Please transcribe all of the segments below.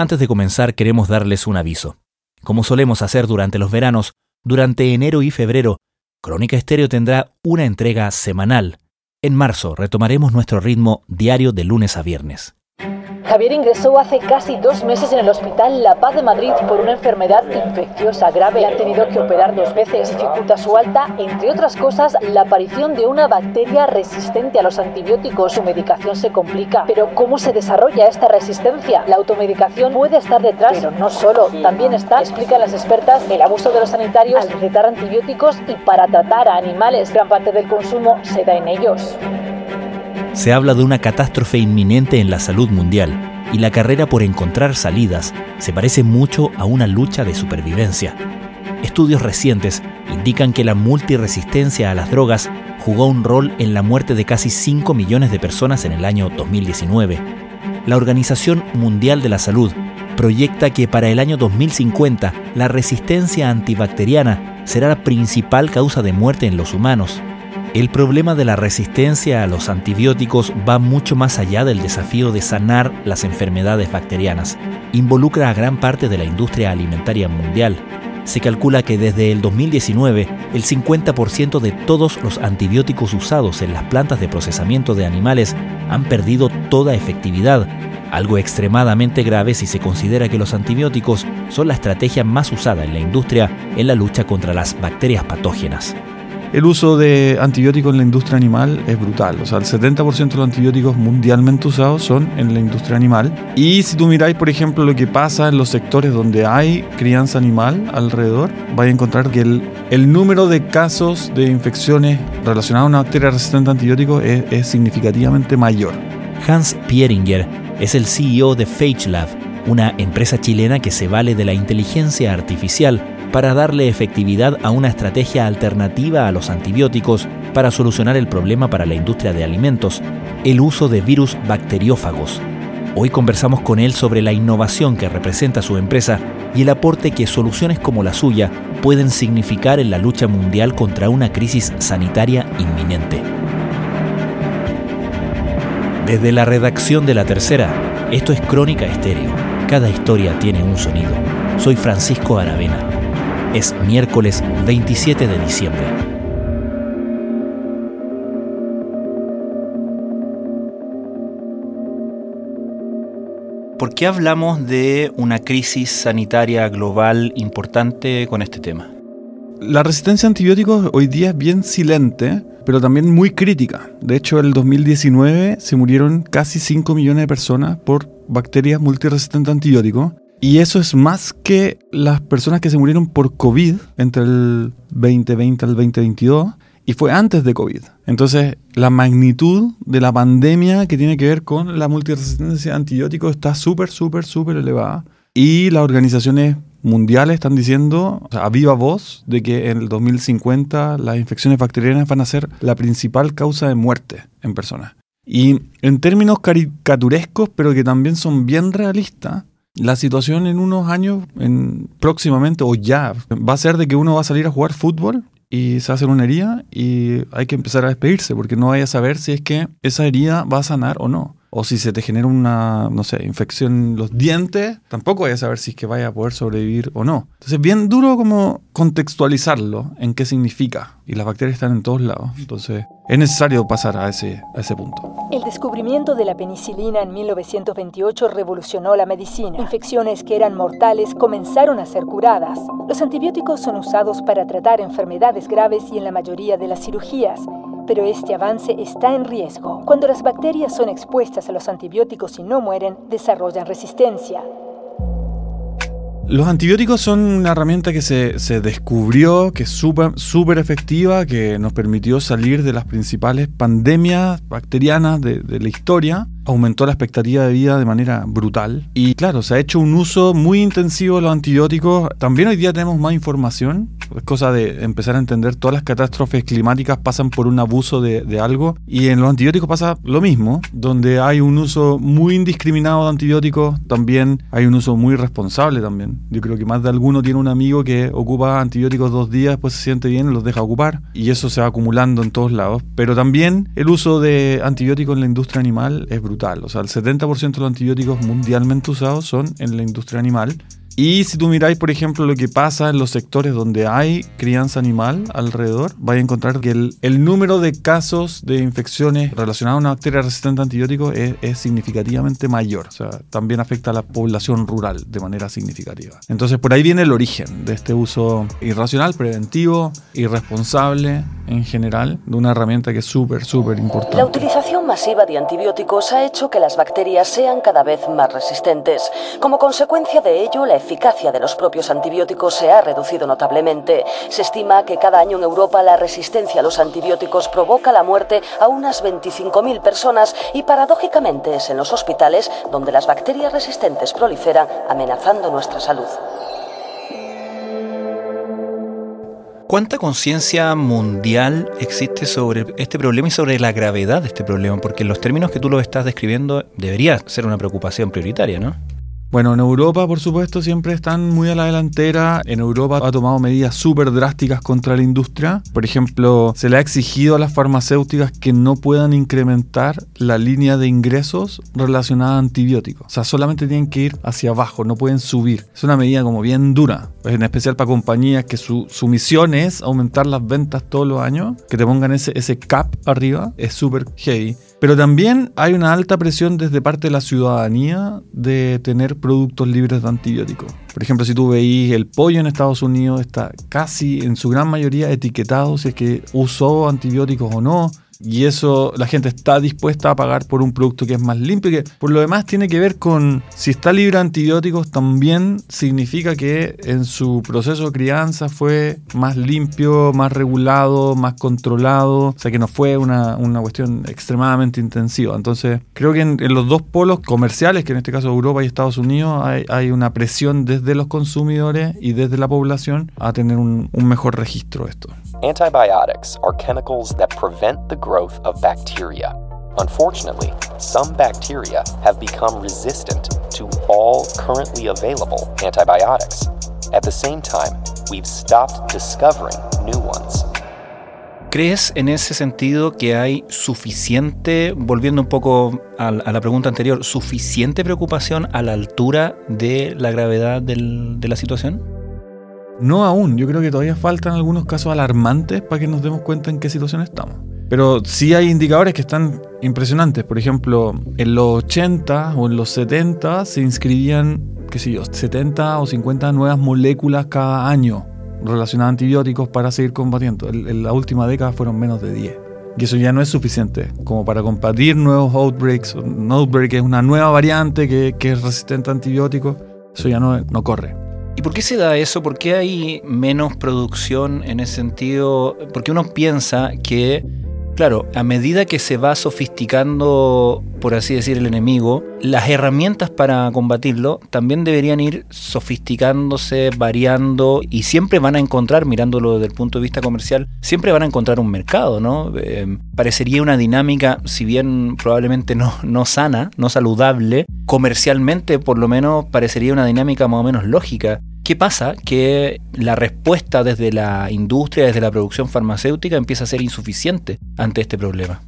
Antes de comenzar queremos darles un aviso. Como solemos hacer durante los veranos, durante enero y febrero, Crónica Estéreo tendrá una entrega semanal. En marzo retomaremos nuestro ritmo diario de lunes a viernes. Javier ingresó hace casi dos meses en el Hospital La Paz de Madrid por una enfermedad infecciosa grave. Le han tenido que operar dos veces. Dificulta su alta, entre otras cosas, la aparición de una bacteria resistente a los antibióticos. Su medicación se complica. Pero ¿cómo se desarrolla esta resistencia? La automedicación puede estar detrás, pero no solo. También está, explican las expertas, el abuso de los sanitarios al recetar antibióticos y para tratar a animales. Gran parte del consumo se da en ellos. Se habla de una catástrofe inminente en la salud mundial y la carrera por encontrar salidas se parece mucho a una lucha de supervivencia. Estudios recientes indican que la multiresistencia a las drogas jugó un rol en la muerte de casi 5 millones de personas en el año 2019. La Organización Mundial de la Salud proyecta que para el año 2050 la resistencia antibacteriana será la principal causa de muerte en los humanos. El problema de la resistencia a los antibióticos va mucho más allá del desafío de sanar las enfermedades bacterianas. Involucra a gran parte de la industria alimentaria mundial. Se calcula que desde el 2019 el 50% de todos los antibióticos usados en las plantas de procesamiento de animales han perdido toda efectividad, algo extremadamente grave si se considera que los antibióticos son la estrategia más usada en la industria en la lucha contra las bacterias patógenas el uso de antibióticos en la industria animal es brutal. O sea, el 70% de los antibióticos mundialmente usados son en la industria animal. Y si tú miráis, por ejemplo, lo que pasa en los sectores donde hay crianza animal alrededor, vais a encontrar que el, el número de casos de infecciones relacionadas a una bacteria resistente a antibióticos es, es significativamente mayor. Hans Pieringer es el CEO de PhageLab, una empresa chilena que se vale de la inteligencia artificial para darle efectividad a una estrategia alternativa a los antibióticos para solucionar el problema para la industria de alimentos, el uso de virus bacteriófagos. Hoy conversamos con él sobre la innovación que representa su empresa y el aporte que soluciones como la suya pueden significar en la lucha mundial contra una crisis sanitaria inminente. Desde la redacción de La Tercera, esto es Crónica Estéreo. Cada historia tiene un sonido. Soy Francisco Aravena. Es miércoles 27 de diciembre. ¿Por qué hablamos de una crisis sanitaria global importante con este tema? La resistencia a antibióticos hoy día es bien silente, pero también muy crítica. De hecho, en el 2019 se murieron casi 5 millones de personas por bacterias multiresistentes a antibióticos y eso es más que las personas que se murieron por COVID entre el 2020 al 2022 y fue antes de COVID. Entonces, la magnitud de la pandemia que tiene que ver con la multiresistencia a antibióticos está súper, súper, súper elevada. Y las organizaciones mundiales están diciendo a viva voz de que en el 2050 las infecciones bacterianas van a ser la principal causa de muerte en personas. Y en términos caricaturescos, pero que también son bien realistas, la situación en unos años, en, próximamente o ya, va a ser de que uno va a salir a jugar fútbol y se hacer una herida y hay que empezar a despedirse porque no vaya a saber si es que esa herida va a sanar o no o si se te genera una, no sé, infección en los dientes, tampoco vayas a saber si es que vaya a poder sobrevivir o no. Entonces, bien duro como contextualizarlo en qué significa. Y las bacterias están en todos lados. Entonces, es necesario pasar a ese, a ese punto. El descubrimiento de la penicilina en 1928 revolucionó la medicina. Infecciones que eran mortales comenzaron a ser curadas. Los antibióticos son usados para tratar enfermedades graves y en la mayoría de las cirugías pero este avance está en riesgo. Cuando las bacterias son expuestas a los antibióticos y no mueren, desarrollan resistencia. Los antibióticos son una herramienta que se, descubrió, que es súper efectiva, que nos permitió salir de las principales pandemias bacterianas de la historia aumentó la expectativa de vida de manera brutal. Y claro, se ha hecho un uso muy intensivo de los antibióticos. También hoy día tenemos más información. Es cosa de empezar a entender todas las catástrofes climáticas pasan por un abuso de, de algo. Y en los antibióticos pasa lo mismo, donde hay un uso muy indiscriminado de antibióticos, también hay un uso muy responsable también. Yo creo que más de alguno tiene un amigo que ocupa antibióticos dos días, después se siente bien, los deja ocupar. Y eso se va acumulando en todos lados. Pero también el uso de antibióticos en la industria animal es brutal brutal. O sea, el 70% de los antibióticos mundialmente usados son en la industria animal y si tú miráis, por ejemplo, lo que pasa en los sectores donde hay crianza animal alrededor, vais a encontrar que el, número de casos de infecciones relacionadas a una bacteria resistente a antibióticos es, significativamente mayor. O sea, también afecta a la población rural de manera significativa. Entonces, por ahí viene el origen de este uso irracional, preventivo, irresponsable en general, de una herramienta que es súper, súper importante. La utilización masiva de antibióticos ha hecho que las bacterias sean cada vez más resistentes. Como consecuencia de ello, la eficacia de los propios antibióticos se ha reducido notablemente. Se estima que cada año en Europa la resistencia a los antibióticos provoca la muerte a unas 25.000 personas y paradójicamente es en los hospitales donde las bacterias resistentes proliferan amenazando nuestra salud. ¿Cuánta conciencia mundial existe sobre este problema y sobre la gravedad de este problema? Porque en los términos que tú lo estás describiendo debería ser una preocupación prioritaria, ¿no? Bueno, en Europa, por supuesto, siempre están muy a la delantera. En Europa ha tomado medidas súper drásticas contra la industria. Por ejemplo, se le ha exigido a las farmacéuticas que no puedan incrementar la línea de ingresos relacionada a antibióticos. O sea, solamente tienen que ir hacia abajo, no pueden subir. Es una medida como bien dura, en especial para compañías que su, misión es aumentar las ventas todos los años. Que te pongan ese, ese cap arriba es súper heavy. Pero también hay una alta presión desde parte de la ciudadanía de tener productos libres de antibióticos. Por ejemplo, si tú veis el pollo en Estados Unidos, está casi en su gran mayoría etiquetado si es que usó antibióticos o no. Y eso la gente está dispuesta a pagar por un producto que es más limpio. Que por lo demás tiene que ver con si está libre de antibióticos, también significa que en su proceso de crianza fue más limpio, más regulado, más controlado. O sea que no fue una, cuestión extremadamente intensiva. Entonces, creo que en, los dos polos comerciales, que en este caso Europa y Estados Unidos, hay, hay, una presión desde los consumidores y desde la población a tener un, un mejor registro de esto. Antibiotics are chemicals that prevent the growth of bacteria. Unfortunately, some bacteria have become resistant to all currently available antibiotics. At the same time, we've stopped discovering new ones. ¿Crees en ese sentido que hay suficiente, volviendo un poco a, la pregunta anterior, suficiente preocupación a la altura de la gravedad del, de la situación? No aún, yo creo que todavía faltan algunos casos alarmantes para que nos demos cuenta en qué situación estamos. Pero sí hay indicadores que están impresionantes. Por ejemplo, en los 80 o en los 70 se inscribían, qué sé yo, 70 o 50 nuevas moléculas cada año relacionadas a antibióticos para seguir combatiendo. En, la última década fueron menos de 10. Y eso ya no es suficiente como para combatir nuevos outbreaks. Un outbreak es una nueva variante que, es resistente a antibióticos. Eso ya no, no corre. ¿Y por qué se da eso? ¿Por qué hay menos producción en ese sentido? Porque uno piensa que Claro, a medida que se va sofisticando, por así decir, el enemigo, las herramientas para combatirlo también deberían ir sofisticándose, variando y siempre van a encontrar, mirándolo desde el punto de vista comercial, siempre van a encontrar un mercado, ¿no? Eh, parecería una dinámica, si bien probablemente no, no sana, no saludable, comercialmente por lo menos parecería una dinámica más o menos lógica. ¿Qué pasa? Que la respuesta desde la industria, desde la producción farmacéutica, empieza a ser insuficiente ante este problema.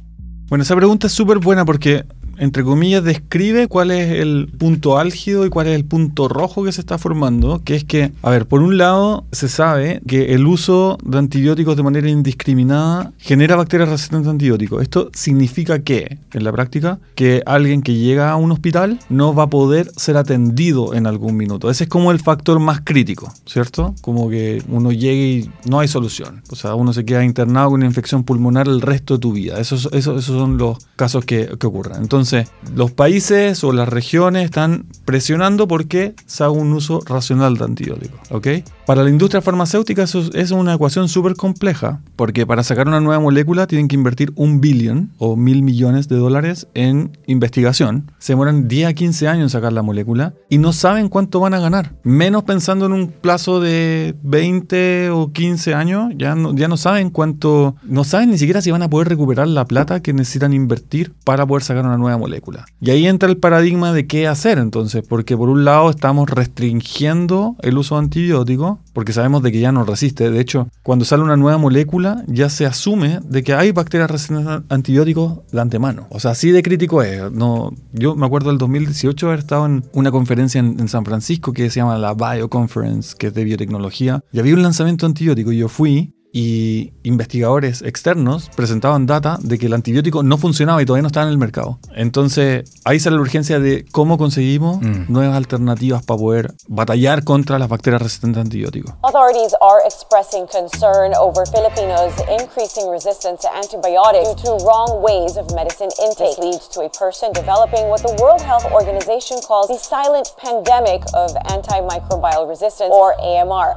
Bueno, esa pregunta es súper buena porque entre comillas, describe cuál es el punto álgido y cuál es el punto rojo que se está formando, que es que, a ver, por un lado, se sabe que el uso de antibióticos de manera indiscriminada genera bacterias resistentes a antibióticos. Esto significa que, en la práctica, que alguien que llega a un hospital no va a poder ser atendido en algún minuto. Ese es como el factor más crítico, ¿cierto? Como que uno llegue y no hay solución. O sea, uno se queda internado con una infección pulmonar el resto de tu vida. Esos, esos, esos son los casos que, que ocurren. Entonces, los países o las regiones están presionando porque se haga un uso racional de antibióticos. ¿ok? Para la industria farmacéutica eso es una ecuación súper compleja, porque para sacar una nueva molécula tienen que invertir un billón o mil millones de dólares en investigación. Se demoran 10 a 15 años en sacar la molécula y no saben cuánto van a ganar. Menos pensando en un plazo de 20 o 15 años, ya no, ya no saben cuánto, no saben ni siquiera si van a poder recuperar la plata que necesitan invertir para poder sacar una nueva molécula. Y ahí entra el paradigma de qué hacer entonces, porque por un lado estamos restringiendo el uso de antibióticos, porque sabemos de que ya no resiste. De hecho, cuando sale una nueva molécula, ya se asume de que hay bacterias resistentes a antibióticos de antemano. O sea, así de crítico es. No, yo me acuerdo del 2018 haber estado en una conferencia en, San Francisco que se llama la Bioconference, que es de biotecnología, y había un lanzamiento antibiótico y yo fui y investigadores externos presentaban data de que el antibiótico no funcionaba y todavía no estaba en el mercado. Entonces, ahí sale la urgencia de cómo conseguimos Mm. nuevas alternativas para poder batallar contra las bacterias resistentes a antibióticos. Authorities are expressing concern over Filipinos' increasing resistance to antibiotics due to wrong ways of medicine intake. This leads to a person developing what the World Health Organization calls the silent pandemic of antimicrobial resistance, or AMR.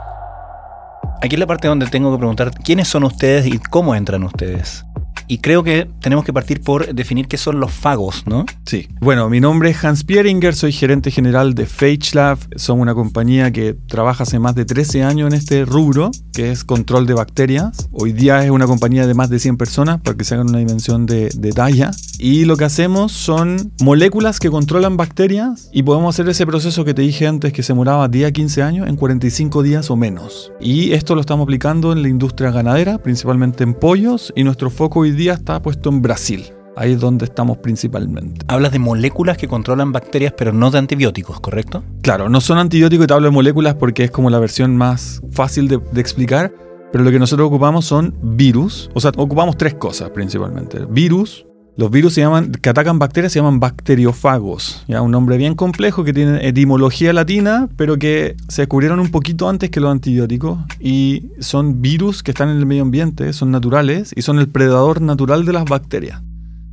Aquí es la parte donde tengo que preguntar quiénes son ustedes y cómo entran ustedes. Y creo que tenemos que partir por definir qué son los fagos, ¿no? Sí. Bueno, mi nombre es Hans Pieringer, soy gerente general de FageLab. Somos una compañía que trabaja hace más de 13 años en este rubro, que es control de bacterias. Hoy día es una compañía de más de 100 personas, para que se hagan una dimensión de, talla. Y lo que hacemos son moléculas que controlan bacterias y podemos hacer ese proceso que te dije antes que se demoraba 10 a 15 años en 45 días o menos. Y esto lo estamos aplicando en la industria ganadera, principalmente en pollos, y nuestro foco hoy día está puesto en Brasil. Ahí es donde estamos principalmente. Hablas de moléculas que controlan bacterias, pero no de antibióticos, ¿correcto? Claro, no son antibióticos y te hablo de moléculas porque es como la versión más fácil de, de explicar, pero lo que nosotros ocupamos son virus, o sea, ocupamos tres cosas principalmente. Virus, los virus que atacan bacterias se llaman bacteriófagos, ya un nombre bien complejo que tiene etimología latina, pero que se descubrieron un poquito antes que los antibióticos y son virus que están en el medio ambiente, son naturales y son el predador natural de las bacterias.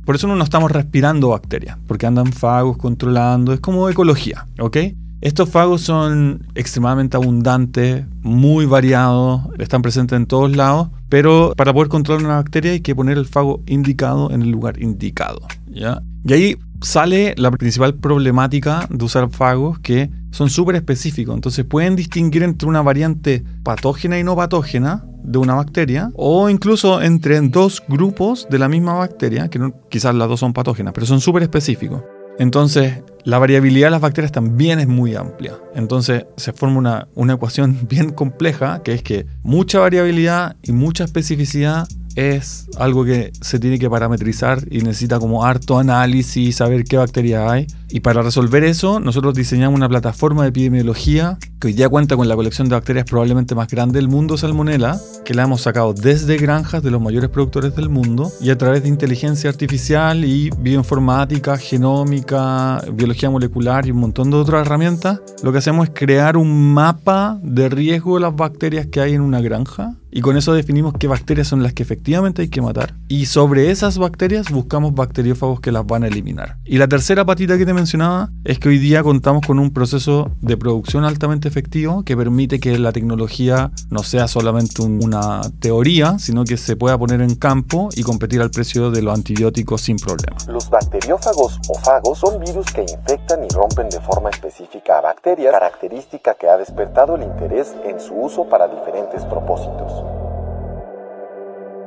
Por eso no nos estamos respirando bacterias, porque andan fagos controlando, es como ecología, ¿ok? Estos fagos son extremadamente abundantes, muy variados, están presentes en todos lados, pero para poder controlar una bacteria hay que poner el fago indicado en el lugar indicado, ¿ya? Y ahí sale la principal problemática de usar fagos que son súper específicos, entonces pueden distinguir entre una variante patógena y no patógena de una bacteria o incluso entre dos grupos de la misma bacteria, que quizás las dos son patógenas, pero son súper específicos. Entonces, la variabilidad de las bacterias también es muy amplia. Entonces, se forma una, una ecuación bien compleja, que es que mucha variabilidad y mucha especificidad es algo que se tiene que parametrizar y necesita como harto análisis, saber qué bacteria hay. Y para resolver eso, nosotros diseñamos una plataforma de epidemiología que hoy día cuenta con la colección de bacterias probablemente más grande del mundo, Salmonella, que la hemos sacado desde granjas de los mayores productores del mundo y a través de inteligencia artificial y bioinformática, genómica, biología molecular y un montón de otras herramientas, lo que hacemos es crear un mapa de riesgo de las bacterias que hay en una granja y con eso definimos qué bacterias son las que efectivamente hay que matar. Y sobre esas bacterias buscamos bacteriófagos que las van a eliminar. Y la tercera patita que te es que hoy día contamos con un proceso de producción altamente efectivo que permite que la tecnología no sea solamente un- una teoría, sino que se pueda poner en campo y competir al precio de los antibióticos sin problema. Los bacteriófagos o fagos son virus que infectan y rompen de forma específica a bacterias, característica que ha despertado el interés en su uso para diferentes propósitos.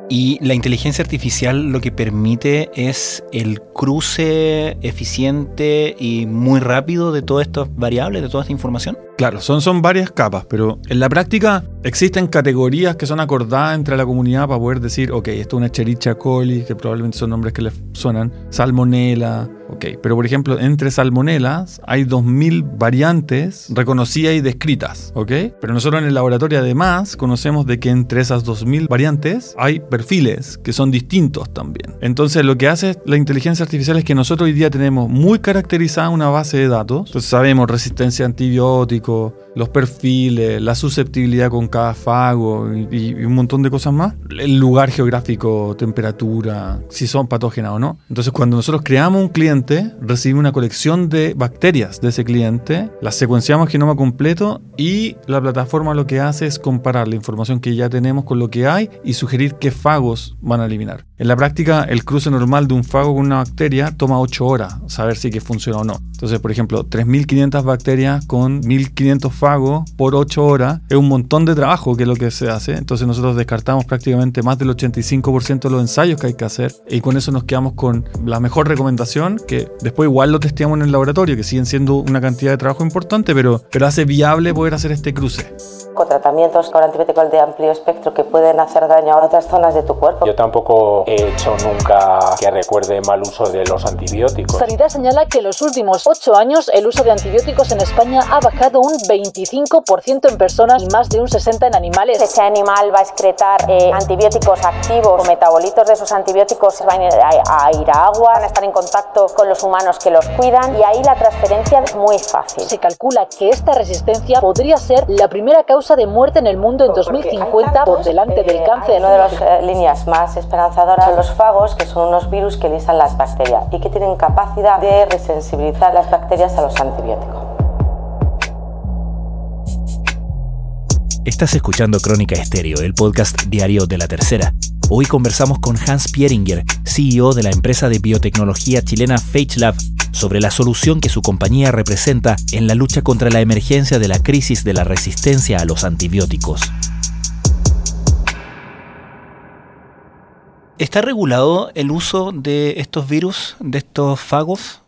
Y la inteligencia artificial lo que permite es el cruce eficiente y muy rápido de todas estas variables, de toda esta información. Claro, son, son varias capas, pero en la práctica existen categorías que son acordadas entre la comunidad para poder decir, ok, esto es una Escherichia coli, que probablemente son nombres que les suenan, salmonella, ok, pero por ejemplo, entre salmonelas hay 2.000 variantes reconocidas y descritas, ok, pero nosotros en el laboratorio además conocemos de que entre esas 2.000 variantes hay perfiles que son distintos también. Entonces lo que hace la inteligencia artificial es que nosotros hoy día tenemos muy caracterizada una base de datos, entonces sabemos resistencia a antibióticos, los perfiles, la susceptibilidad con cada fago y, y un montón de cosas más. El lugar geográfico, temperatura, si son patógenas o no. Entonces cuando nosotros creamos un cliente, recibimos una colección de bacterias de ese cliente, las secuenciamos genoma completo y la plataforma lo que hace es comparar la información que ya tenemos con lo que hay y sugerir qué fagos van a eliminar. En la práctica, el cruce normal de un fago con una bacteria toma 8 horas, saber si que funciona o no. Entonces, por ejemplo, 3.500 bacterias con 1.500 fagos por 8 horas es un montón de trabajo que es lo que se hace. Entonces nosotros descartamos prácticamente más del 85% de los ensayos que hay que hacer y con eso nos quedamos con la mejor recomendación, que después igual lo testeamos en el laboratorio, que siguen siendo una cantidad de trabajo importante, pero, pero hace viable poder hacer este cruce con tratamientos con antibióticos de amplio espectro que pueden hacer daño a otras zonas de tu cuerpo. Yo tampoco he hecho nunca que recuerde mal uso de los antibióticos. Sanidad señala que en los últimos ocho años el uso de antibióticos en España ha bajado un 25% en personas y más de un 60% en animales. Ese animal va a excretar eh, antibióticos activos o metabolitos de esos antibióticos van a ir, a, a ir a agua, van a estar en contacto con los humanos que los cuidan y ahí la transferencia es muy fácil. Se calcula que esta resistencia podría ser la primera causa de muerte en el mundo en 2050 por delante del cáncer. Una de las eh, líneas más esperanzadoras son los fagos, que son unos virus que lisan las bacterias y que tienen capacidad de resensibilizar las bacterias a los antibióticos. Estás escuchando Crónica Estéreo, el podcast diario de la tercera. Hoy conversamos con Hans Pieringer, CEO de la empresa de biotecnología chilena FageLab, sobre la solución que su compañía representa en la lucha contra la emergencia de la crisis de la resistencia a los antibióticos. ¿Está regulado el uso de estos virus, de estos fagos?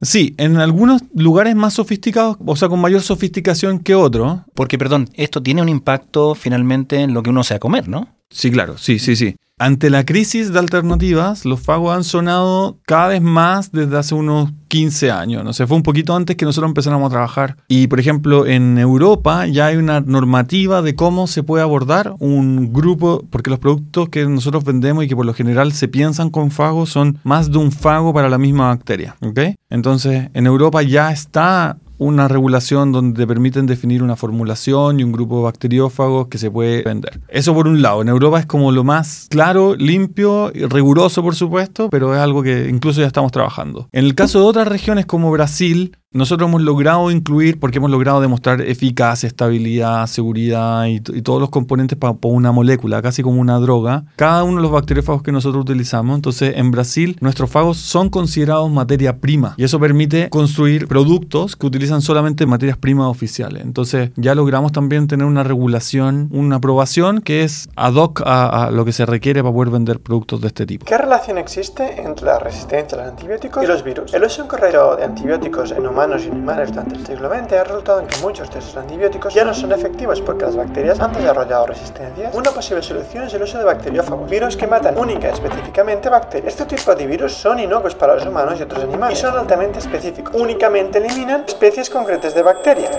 Sí, en algunos lugares más sofisticados, o sea, con mayor sofisticación que otros. Porque, perdón, esto tiene un impacto finalmente en lo que uno se va a comer, ¿no? Sí, claro, sí, sí, sí. Ante la crisis de alternativas, los fagos han sonado cada vez más desde hace unos 15 años. No sé, fue un poquito antes que nosotros empezáramos a trabajar. Y por ejemplo, en Europa ya hay una normativa de cómo se puede abordar un grupo, porque los productos que nosotros vendemos y que por lo general se piensan con fagos son más de un fago para la misma bacteria. ¿ok? Entonces, en Europa ya está una regulación donde te permiten definir una formulación y un grupo de bacteriófagos que se puede vender. Eso por un lado, en Europa es como lo más claro, limpio, y riguroso por supuesto, pero es algo que incluso ya estamos trabajando. En el caso de otras regiones como Brasil, nosotros hemos logrado incluir, porque hemos logrado demostrar eficacia, estabilidad, seguridad y, todos los componentes para una molécula, casi como una droga, cada uno de los bacteriófagos que nosotros utilizamos. Entonces, en Brasil, nuestros fagos son considerados materia prima y eso permite construir productos que utilizan solamente materias primas oficiales. Entonces, ya logramos también tener una regulación, una aprobación que es ad hoc a, a lo que se requiere para poder vender productos de este tipo. ¿Qué relación existe entre la resistencia a los antibióticos y los virus? El uso incorrecto de antibióticos en humanos humanos y animales durante el siglo XX ha resultado en que muchos de esos antibióticos ya no son efectivos porque las bacterias han desarrollado resistencia. Una posible solución es el uso de bacteriófagos, virus que matan única y específicamente bacterias. Este tipo de virus son inocuos para los humanos y otros animales y son altamente específicos. Únicamente eliminan especies concretas de bacterias.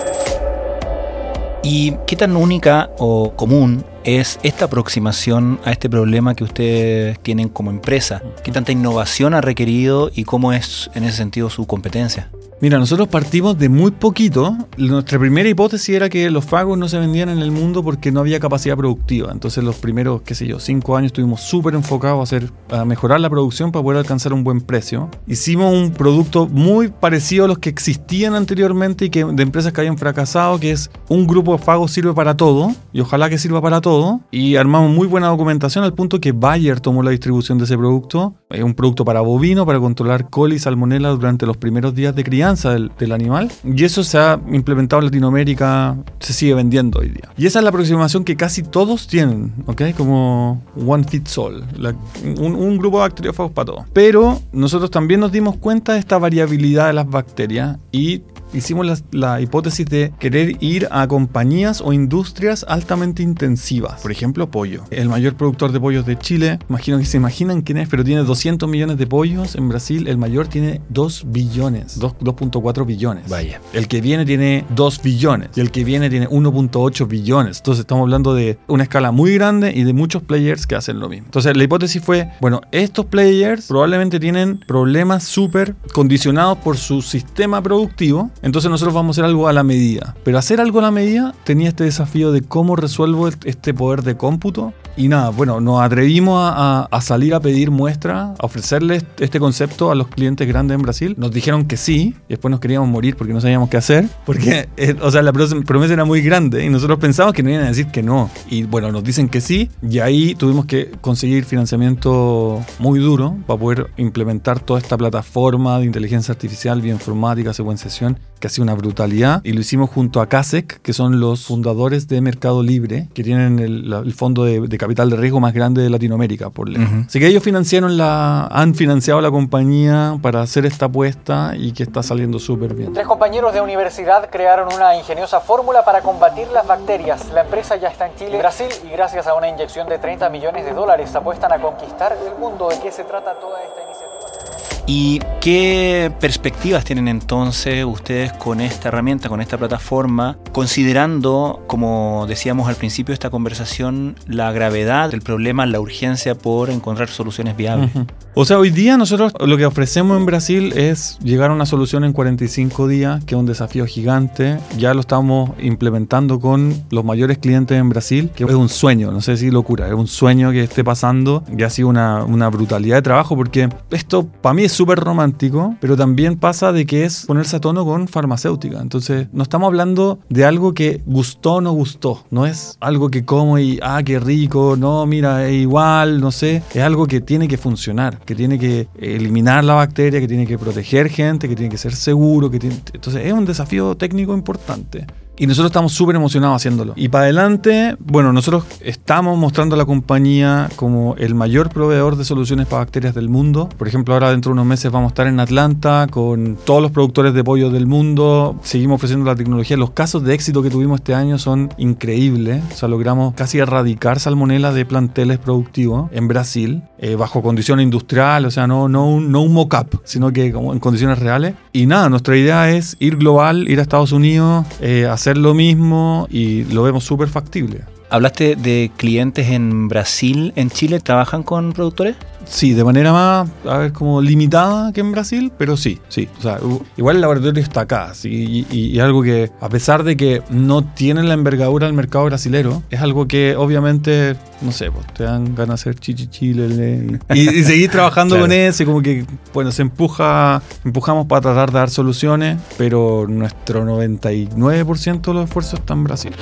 ¿Y qué tan única o común es esta aproximación a este problema que ustedes tienen como empresa? ¿Qué tanta innovación ha requerido y cómo es en ese sentido su competencia? Mira, nosotros partimos de muy poquito. Nuestra primera hipótesis era que los fagos no se vendían en el mundo porque no había capacidad productiva. Entonces los primeros, qué sé yo, cinco años estuvimos súper enfocados a, hacer, a mejorar la producción para poder alcanzar un buen precio. Hicimos un producto muy parecido a los que existían anteriormente y que de empresas que habían fracasado, que es un grupo de fagos sirve para todo y ojalá que sirva para todo. Y armamos muy buena documentación al punto que Bayer tomó la distribución de ese producto. Es un producto para bovino, para controlar coli y salmonella durante los primeros días de crianza del, animal. Y eso se ha implementado en Latinoamérica, se sigue vendiendo hoy día. Y esa es la aproximación que casi todos tienen, ¿ok? Como one fits all, un, un, grupo de bacteriófagos para todos. Pero nosotros también nos dimos cuenta de esta variabilidad de las bacterias y hicimos la, la, hipótesis de querer ir a compañías o industrias altamente intensivas. Por ejemplo, pollo. El mayor productor de pollos de Chile, imagino que se imaginan quién es, pero tiene 200 millones de pollos. En Brasil, el mayor tiene 2 billones, 2.4 billones. Vaya. El que viene tiene 2 billones y el que viene tiene 1.8 billones. Entonces estamos hablando de una escala muy grande y de muchos players que hacen lo mismo. Entonces la hipótesis fue, bueno, estos players probablemente tienen problemas súper condicionados por su sistema productivo entonces nosotros vamos a hacer algo a la medida. Pero hacer algo a la medida tenía este desafío de cómo resuelvo este poder de cómputo. Y nada, bueno, nos atrevimos a, salir a pedir muestra, a ofrecerles este concepto a los clientes grandes en Brasil. Nos dijeron que sí, y después nos queríamos morir porque no sabíamos qué hacer. Porque, eh, o sea, la promesa era muy grande y nosotros pensamos que nos iban a decir que no. Y bueno, nos dicen que sí, y ahí tuvimos que conseguir financiamiento muy duro para poder implementar toda esta plataforma de inteligencia artificial, bioinformática, secuenciación que ha sido una brutalidad, y lo hicimos junto a CASEC, que son los fundadores de Mercado Libre, que tienen el, fondo de, capital de riesgo más grande de Latinoamérica, por lejos. Así que ellos financiaron la, han financiado la compañía para hacer esta apuesta y que está saliendo súper bien. Tres compañeros de universidad crearon una ingeniosa fórmula para combatir las bacterias. La empresa ya está en Chile, Brasil y gracias a una inyección de 30 millones de dólares apuestan a conquistar el mundo. ¿De qué se trata toda esta iniciativa? ¿Y qué perspectivas tienen entonces ustedes con esta herramienta, con esta plataforma, considerando, como decíamos al principio de esta conversación, la gravedad del problema, la urgencia por encontrar soluciones viables? O sea, hoy día nosotros lo que ofrecemos en Brasil es llegar a una solución en 45 días, que es un desafío gigante. Ya lo estamos implementando con los mayores clientes en Brasil, que es un sueño, no sé si locura, es un sueño que esté pasando y ha sido una, una brutalidad de trabajo porque esto para mí es súper romántico, pero también pasa de que es ponerse a tono con farmacéutica. Entonces, no estamos hablando de algo que gustó o no gustó, no es algo que como y, ah, qué rico, no, mira, es igual, no sé, es algo que tiene que funcionar, que tiene que eliminar la bacteria, que tiene que proteger gente, que tiene que ser seguro, que entonces es un desafío técnico importante. Y nosotros estamos súper emocionados haciéndolo. Y para adelante, bueno, nosotros estamos mostrando a la compañía como el mayor proveedor de soluciones para bacterias del mundo. Por ejemplo, ahora dentro de unos meses vamos a estar en Atlanta con todos los productores de pollo del mundo. Seguimos ofreciendo la tecnología. Los casos de éxito que tuvimos este año son increíbles. O sea, logramos casi erradicar salmonela de planteles productivos en Brasil, eh, bajo condiciones industriales, o sea, no, no, un, no un mock-up, sino que como en condiciones reales. Y nada, nuestra idea es ir global, ir a Estados Unidos, eh, hacer lo mismo y lo vemos súper factible. Hablaste de clientes en Brasil, en Chile, ¿trabajan con productores? Sí, de manera más, a ver, como limitada que en Brasil, pero sí, sí. O sea, igual el laboratorio está acá, sí, y, y- y algo que, a pesar de que no tiene la envergadura del mercado brasilero, es algo que obviamente, no sé, pues te dan ganas de hacer chichichile y, y seguir trabajando Claro. con eso, y como que, bueno, se empuja, empujamos para tratar de dar soluciones, pero nuestro 99% de los esfuerzos está en Brasil.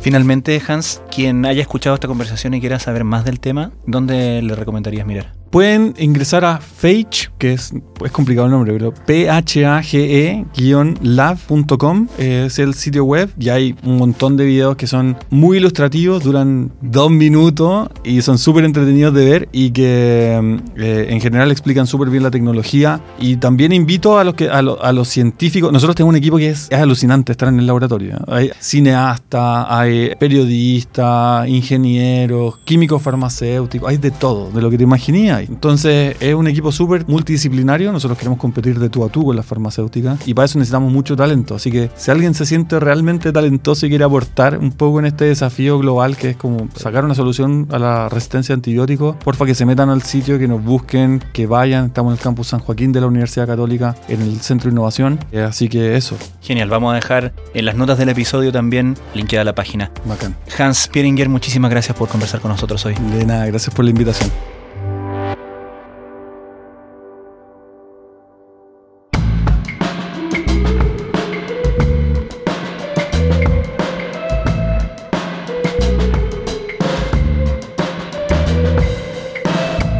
Finalmente, Hans, quien haya escuchado esta conversación y quiera saber más del tema, ¿dónde le recomendarías mirar? Pueden ingresar a Phage, que es, es complicado el nombre, pero phage-lab.com eh, es el sitio web y hay un montón de videos que son muy ilustrativos, duran dos minutos y son súper entretenidos de ver y que eh, en general explican súper bien la tecnología. Y también invito a los, que, a, lo- a los científicos, nosotros tenemos un equipo que es, es alucinante estar en el laboratorio. Hay cineastas, hay periodistas, ingenieros, químicos farmacéuticos, hay de todo, de lo que te imaginías. Entonces es un equipo súper multidisciplinario, nosotros queremos competir de tú a tú con las farmacéuticas y para eso necesitamos mucho talento. Así que si alguien se siente realmente talentoso y quiere aportar un poco en este desafío global que es como sacar una solución a la resistencia a antibióticos, porfa que se metan al sitio, que nos busquen, que vayan. Estamos en el campus San Joaquín de la Universidad Católica, en el Centro de Innovación. Eh, Así que eso, Genial, vamos a dejar en las notas del episodio también linkeada la página. bacán. Hans Pieringer, muchísimas gracias por conversar con nosotros hoy. De nada, gracias por la invitación.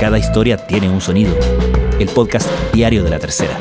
Cada historia tiene un sonido. El podcast diario de la tercera.